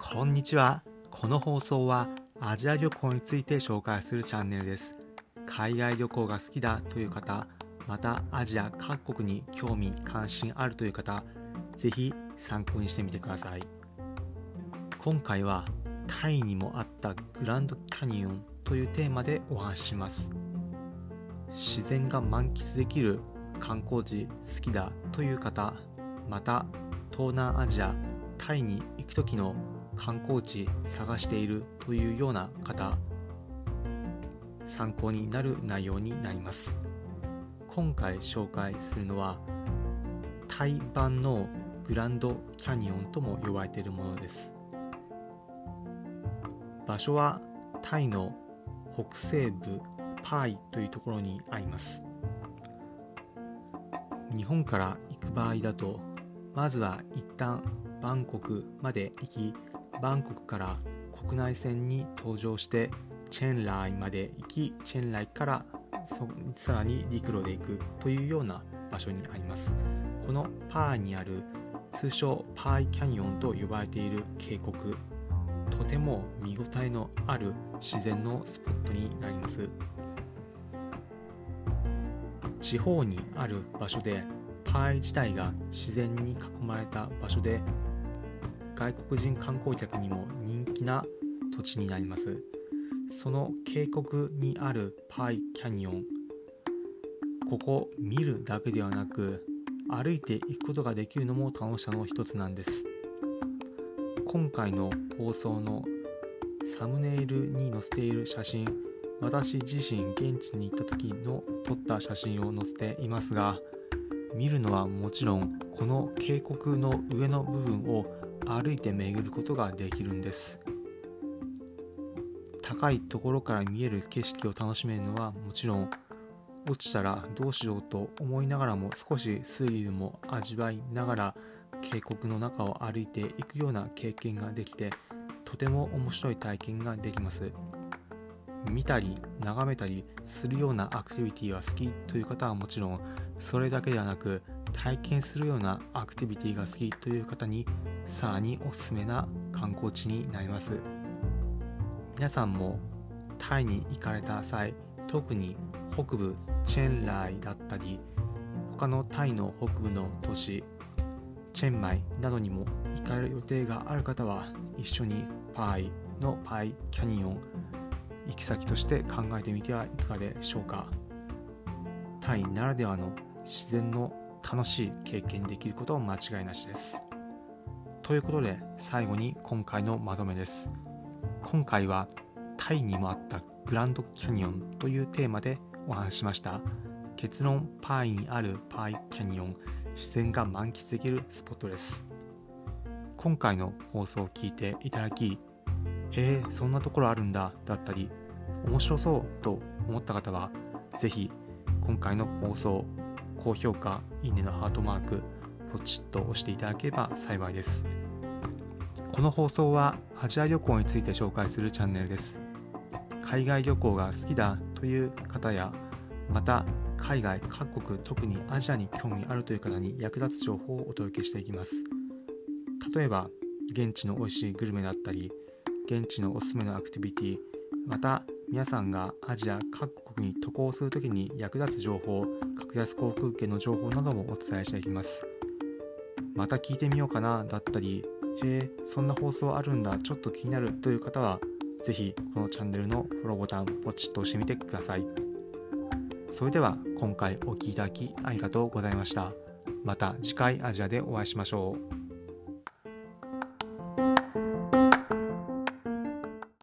こんにちは。この放送はアジア旅行について紹介するチャンネルです。海外旅行が好きだという方、またアジア各国に興味関心あるという方、ぜひ参考にしてみてください。今回はタイにもあったグランドキャニオンというテーマでお話しします。自然が満喫できる観光地好きだという方、また東南アジアタイに行く時の観光地探しているというような方参考になる内容になります。今回紹介するのはタイ版のグランドキャニオンとも呼ばれているものです。場所はタイの北西部パーイというところにあります。日本から行く場合だとまずは一旦バンコクまで行きバンコクから国内線に搭乗してチェンライまで行きチェンライからさらに陸路で行くというような場所にあります。このパーにある通称パーイキャニオンと呼ばれている渓谷。とても見応えのある自然のスポットになります。地方にある場所でパーイ自体が自然に囲まれた場所で外国人観光客にも人気な土地になります。その渓谷にあるパイキャニオン。ここ見るだけではなく歩いていくことができるのも楽しさの一つなんです。今回の放送のサムネイルに載せている写真私自身現地に行った時の撮った写真を載せていますが見るのはもちろんこの渓谷の上の部分を歩いて巡ることができるんです。高いところから見える景色を楽しめるのはもちろん落ちたらどうしようと思いながらも少しスリルも味わいながら渓谷の中を歩いていくような経験ができてとても面白い体験ができます。見たり眺めたりするようなアクティビティは好きという方はもちろんそれだけではなく体験するようなアクティビティが好きという方にさらにおすすめな観光地になります。皆さんもタイに行かれた際特に北部チェンライだったり他のタイの北部の都市チェンマイなどにも行かれる予定がある方は一緒にパイのパイキャニオン行き先として考えてみてはいかがでしょうか。タイならではの自然の楽しい経験できること間違いなしです。ということで最後に今回のまとめです。今回はタイにもあったグランドキャニオンというテーマでお話ししました。結論パイにあるパイキャニオン自然が満喫できるスポットです。今回の放送を聞いていただきへえそんなところあるんだだったり面白そうと思った方は是非今回の放送高評価いいねのハートマークポチッと押していただければ幸いです。この放送はアジア旅行について紹介するチャンネルです。海外旅行が好きだという方や、また海外各国特にアジアに興味あるという方に役立つ情報をお届けしていきます。例えば、現地の美味しいグルメだったり、現地のおすすめのアクティビティ、また皆さんがアジア各国に渡航するときに役立つ情報、格安航空券の情報などもお伝えしていきます。また聞いてみようかなだったり、へえ、そんな放送あるんだ、ちょっと気になるという方は、ぜひこのチャンネルのフォローボタンポチッと押してみてください。それでは今回お聴きいただきありがとうございました。また次回アジアでお会いしましょう。